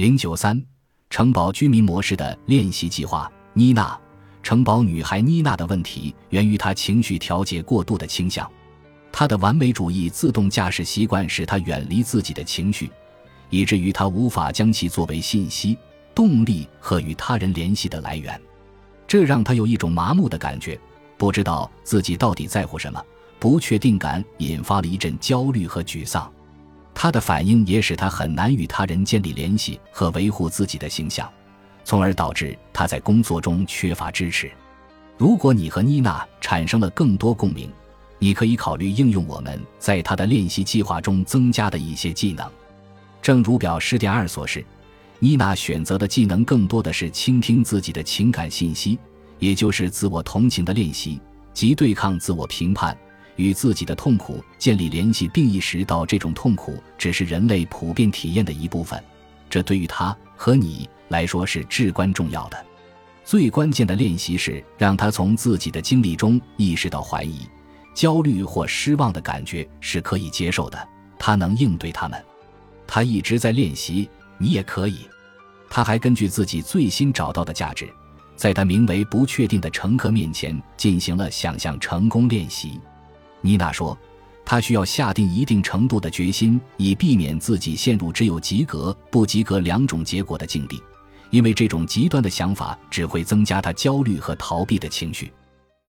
零九三，城堡居民模式的练习计划。妮娜，城堡女孩妮娜的问题源于她情绪调节过度的倾向。她的完美主义自动驾驶习惯使她远离自己的情绪，以至于她无法将其作为信息、动力和与他人联系的来源。这让她有一种麻木的感觉，不知道自己到底在乎什么。不确定感引发了一阵焦虑和沮丧。他的反应也使他很难与他人建立联系和维护自己的形象，从而导致他在工作中缺乏支持。如果你和妮娜产生了更多共鸣，你可以考虑应用我们在他的练习计划中增加的一些技能。正如表十点二所示，妮娜选择的技能更多的是倾听自己的情感信息，也就是自我同情的练习及对抗自我评判。与自己的痛苦建立联系，并意识到这种痛苦只是人类普遍体验的一部分，这对于他和你来说是至关重要的。最关键的练习是让他从自己的经历中意识到怀疑、焦虑或失望的感觉是可以接受的，他能应对他们。他一直在练习，你也可以。他还根据自己最新找到的价值，在他名为“不确定”的乘客面前进行了想象成功练习。妮娜说：“她需要下定一定程度的决心，以避免自己陷入只有及格、不及格两种结果的境地，因为这种极端的想法只会增加她焦虑和逃避的情绪。”